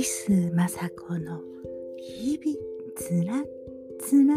キスまさこの日々つらつら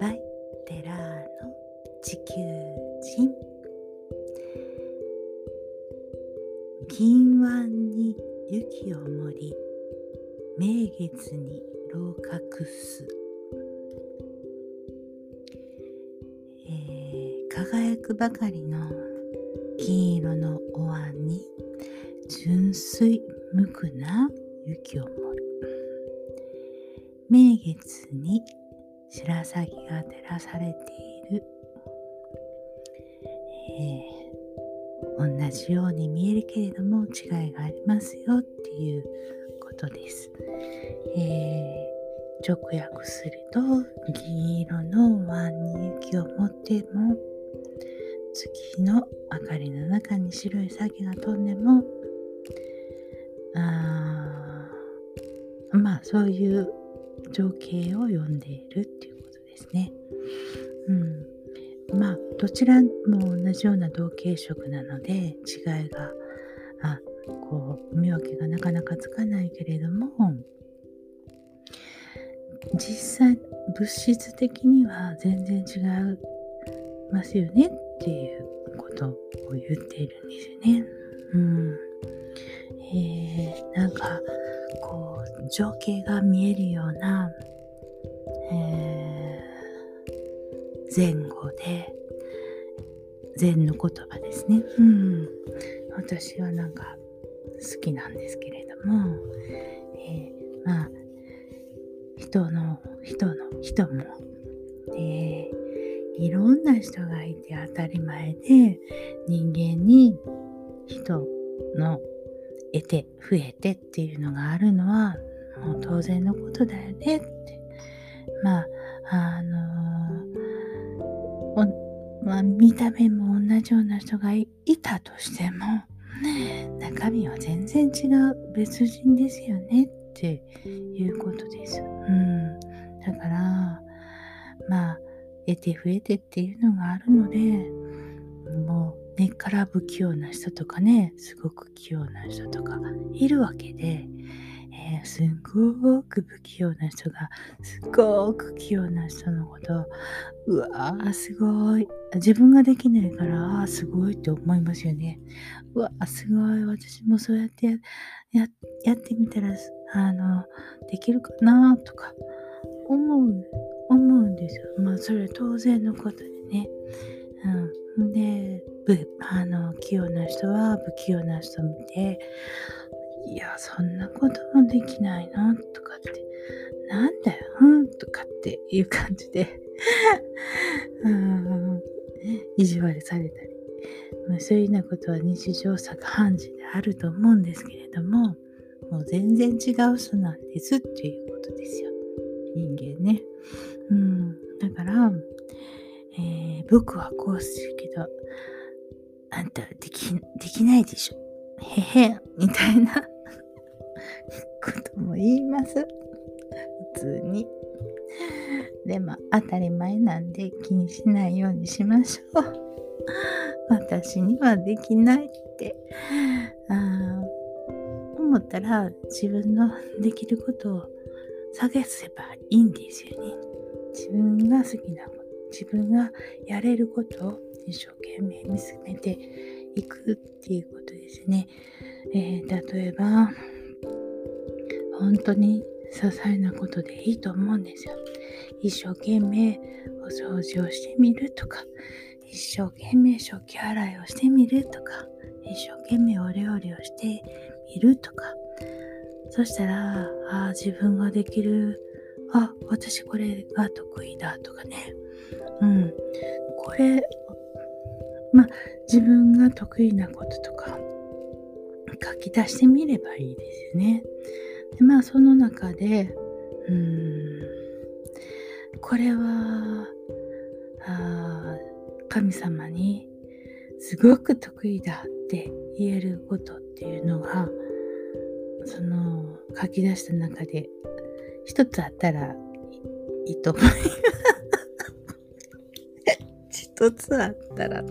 バイテラーの地球人。銀湾に雪を盛り名月に老角す、えー、輝くばかりの金色のお椀に純粋無垢な雪を盛る。名月に白鷺が照らされている、えー、同じように見えるけれども違いがありますよっていうことです、えー、直訳すると銀色の碗に雪を持っても月の明かりの中に白い鷺が飛んでもあまあそういう情景を読んでいるっていうことですね。うん、まあどちらも同じような同系色なので違いがあこう見分けがなかなかつかないけれども実際物質的には全然違いますよねっていうことを言っているんですよね。うんえー、なんかこう情景が見えるような、えー、前後で禅の言葉ですね。うん、私はなんか好きなんですけれども、えー、まあ人の人の人も、えー、いろんな人がいて当たり前で人間に人の得て増えてっていうのがあるのはもう当然のことだよねってまああのまあ、見た目も同じような人がいたとしても中身は全然違う別人ですよねっていうことです。うん、だからまあ得て増えてっていうのがあるのでもう根っから不器用な人とかねすごく器用な人とかいるわけで、えー、すごく不器用な人がすごく器用な人のことうわーすごい。自分ができないからあすごいって思いますよね。うわすごい。私もそうやってややってみたらあのできるかなとか思う思うんですよ。まあそれは当然のことでね。うん。であの器用な人は不器用な人を見ていやそんなこともできないのとかってなんだようんとかっていう感じで うん意地悪されたり、まあ、そういうようなことは日常茶飯事であると思うんですけれどももう全然違う人なんですっていうことですよ。人間ね。うんだからえー、僕はこうするけどあんたでき、できないでしょ。へへ、みたいなことも言います。普通に。でも当たり前なんで気にしないようにしましょう。私にはできないってあ思ったら自分のできることを探せばいいんですよね。自分が好きなこと、自分がやれることを一生懸命見つめていくっていうことですね。えー、例えば、本当に些細なことでいいと思うんですよ。一生懸命お掃除をしてみるとか、一生懸命食器洗いをしてみるとか、一生懸命お料理をしてみるとか、そしたら、ああ自分ができる、あ、私これが得意だとかね。うん。これまあ自分が得意なこととか書き出してみればいいですよね。でまあその中でうんこれはあ神様にすごく得意だって言えることっていうのがその書き出した中で一つあったらいいと思います。一つあったら。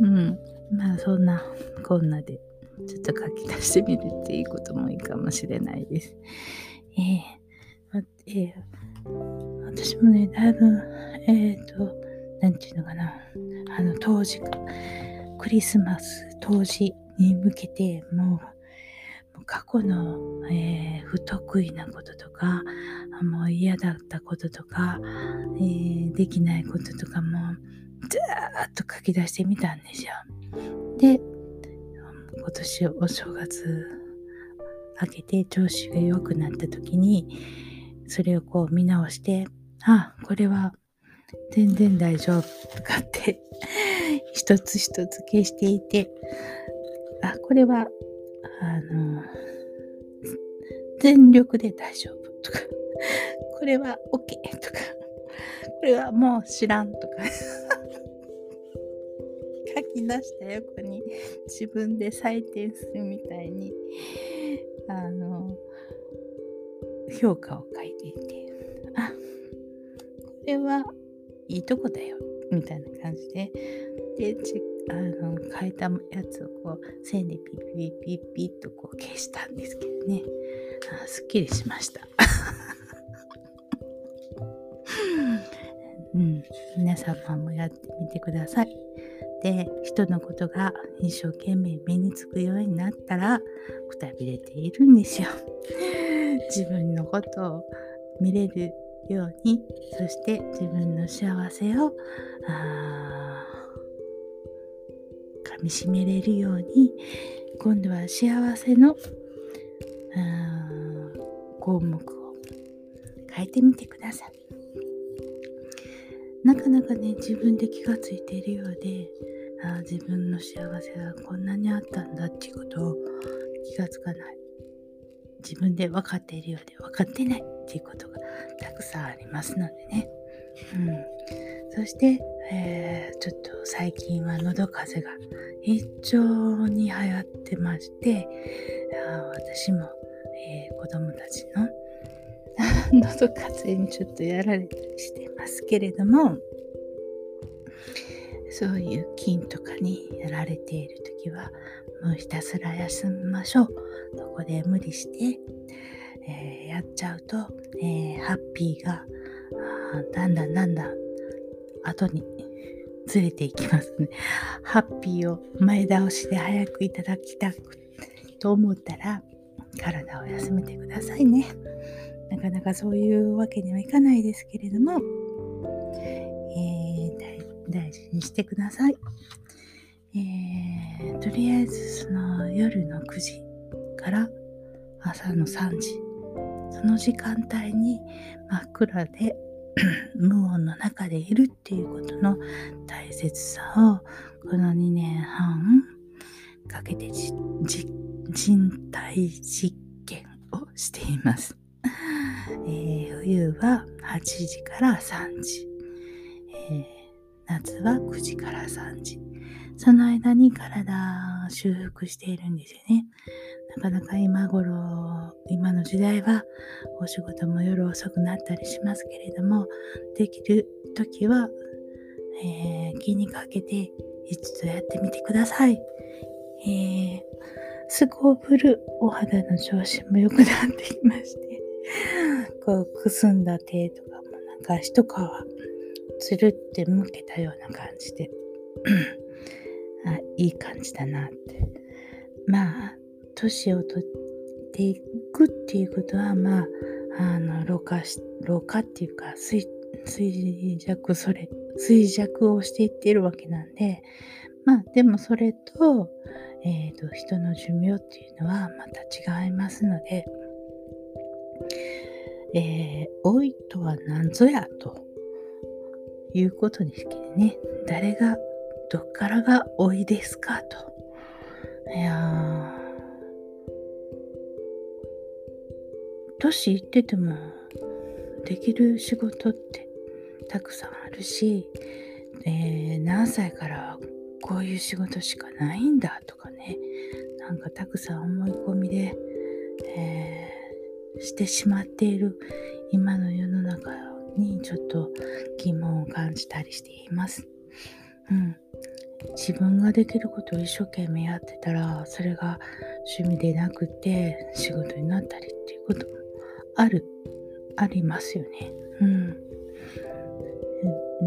うん。まあそんなこんなでちょっと書き出してみるっていうこともいいかもしれないです。えー、えー、私もね、だいぶ、えっ、ー、と、なんていうのかな、あの、当時、クリスマス当時に向けて、もう、過去の、えー、不得意なこととか、もう嫌だったこととか、えー、できないこととかも、ずーっと書き出してみたんですよ。で、今年お正月明けて調子が良くなった時に、それをこう見直して、あ、これは全然大丈夫とかって 一つ一つ消していて、あ、これは、あの、全力で大丈夫とか、これは OK とか、これはもう知らんとか 書き出した横に自分で採点するみたいに、あの、評価を書いていて、あ、これはいいとこだよ、みたいな感じで、で、あの書いたやつをこう線でピッピッピッピッとこう消したんですけどね。あすっきりしました。うん、皆様もやってみてください。で、人のことが一生懸命目につくようになったら、くたびれているんですよ。自分のことを見れるように、そして自分の幸せを、あ噛みしめれるように、今度は幸せの項目を変えてみてください。なかなかね、自分で気がついているようで、あ自分の幸せはこんなにあったんだっていうことを気がつかない。自分で分かっているようで分かってないっていうことがたくさんありますのでね。うん、そして、えー、ちょっと最近は喉風邪が非常に流行ってまして、あ私も、えー、子供たちの喉風邪にちょっとやられたりしてますけれどもそういう菌とかにやられている時はもうひたすら休みましょうそこで無理して、えー、やっちゃうと、えー、ハッピーがだんだんだんだん後にずれていきますね。ハッピーを前倒しで早くいただきたくと思ったら体を休めてくださいね。なかなかそういうわけにはいかないですけれども、えー、大事にしてください。えー、とりあえずその夜の9時から朝の3時その時間帯に真っ暗で 無音の中でいるっていうことの大切さをこの2年半かけて人体実験をしています。えー、冬は8時から3時、えー、夏は9時から3時。その間に体修復しているんですよね。なかなか今頃今の時代はお仕事も夜遅くなったりしますけれどもできる時は、えー、気にかけて一度やってみてください、えー、すこぶるお肌の調子も良くなってきまして。こう、くすんだ手とかもなんか一皮つるって向けたような感じで。あ、いい感じだなって。まあ、年を取っていくっていうことは、まあ、あの、老化し、老化っていうか、衰弱、それ、衰弱をしていっているわけなんで、まあ、でもそれと、えっ、ー、と、人の寿命っていうのはまた違いますので、えー、老いとは何ぞやと。いうことですけどね、誰が、どっからが老いですかと。いや年いっててもできる仕事ってたくさんあるし、えー、何歳からこういう仕事しかないんだとかね。なんかたくさん思い込みで、えーしてしまっている今の世の中にちょっと疑問を感じたりしています。うん自分ができることを一生懸命やってたらそれが趣味でなくて仕事になったりっていうこともあるありますよね。うん、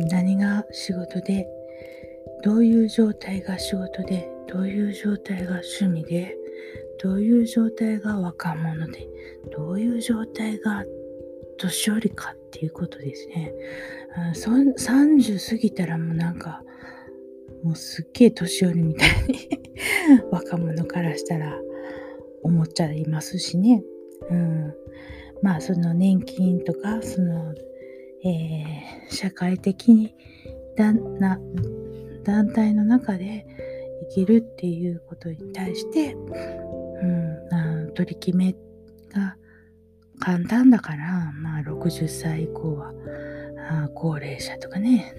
何が仕事でどういう状態が仕事でどういう状態が趣味でどういう状態が若者でどういう状態が年寄りかっていうことですね。30過ぎたらもうなんかもうすっげえ年寄りみたいに 若者からしたら思っちゃいますしね。うん、まあその年金とかその、えー、社会的にだな団体の中で生きるっていうことに対して、取り決めが簡単だから、まあ60歳以降は高齢者とかね、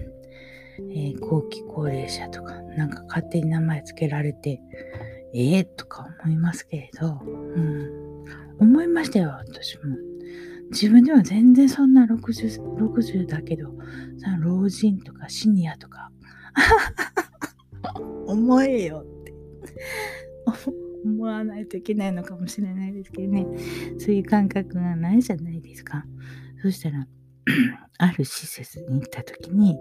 えー、後期高齢者とか、なんか勝手に名前つけられて、ええー、とか思いますけれど、うん、思いましたよ、私も。自分では全然そんな60、60だけど、その老人とかシニアとか、思えよって。思わないといけないのかもしれないですけどね、そういう感覚がないじゃないですか。そしたら、ある施設に行った時に、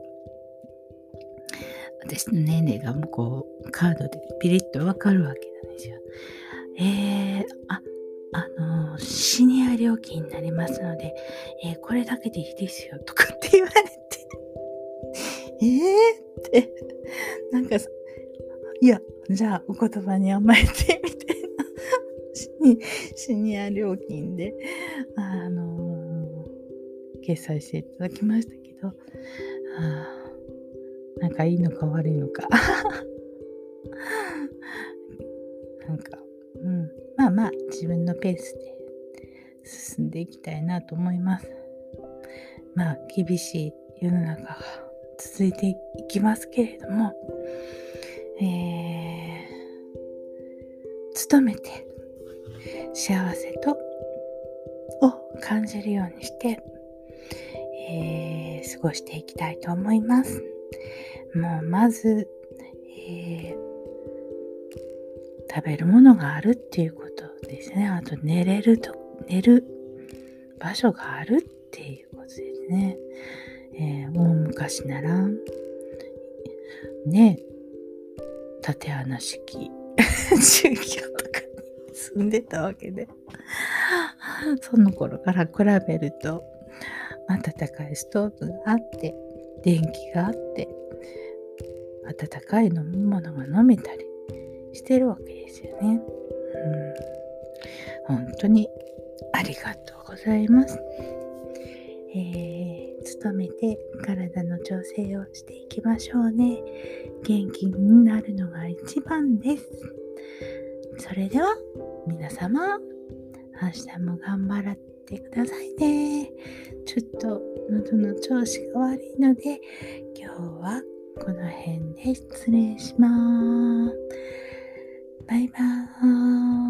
私の年齢がもうこう、カードでピリッとわかるわけなんですよ。えー、あ、あの、シニア料金になりますので、えー、これだけでいいですよ、とかって言われて、えーって、なんか、いや、じゃあお言葉に甘えて、みたいなシニア料金で、あのー、決済していただきましたけど、あなんかいいのか悪いのか なんか、うん。まあまあ、自分のペースで進んでいきたいなと思います。まあ、厳しい世の中が続いていきますけれども、えー、努めて幸せとを感じるようにして、えー、過ごしていきたいと思います。もうまず、えー、食べるものがあるっていうことですね。あと寝れると、寝る場所があるっていうことですね。えー、大昔なら、ね、縦穴式 宗教とかに住んでたわけで、その頃から比べると、暖かいストーブがあって、電気があって、温かい飲み物が飲めたりしてるわけですよね。うん、本当にありがとうございます。えー、努めて体の調整をしていきましょうね。元気になるのが一番です。それでは皆様、明日も頑張ってくださいね。ちょっと喉の調子が悪いので、今日はこの辺で失礼します。バイバーイ。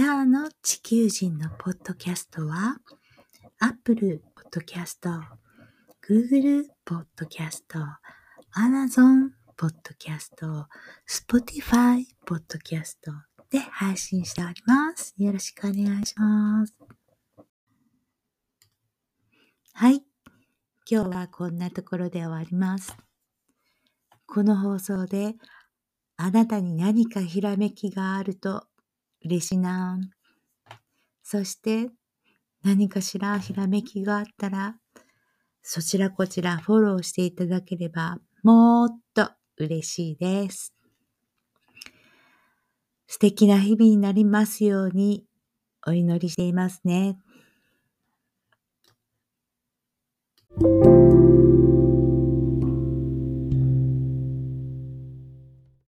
テラーの地球人のポッドキャストは、Apple Podcast、Google Podcast、Amazon Podcast、Spotify Podcast で配信しております。よろしくお願いします。はい。今日はこんなところで終わります。この放送であなたに何かひらめきがあると嬉しいな。そして何かしらひらめきがあったらそちらこちらフォローしていただければもっと嬉しいです。素敵な日々になりますようにお祈りしていますね。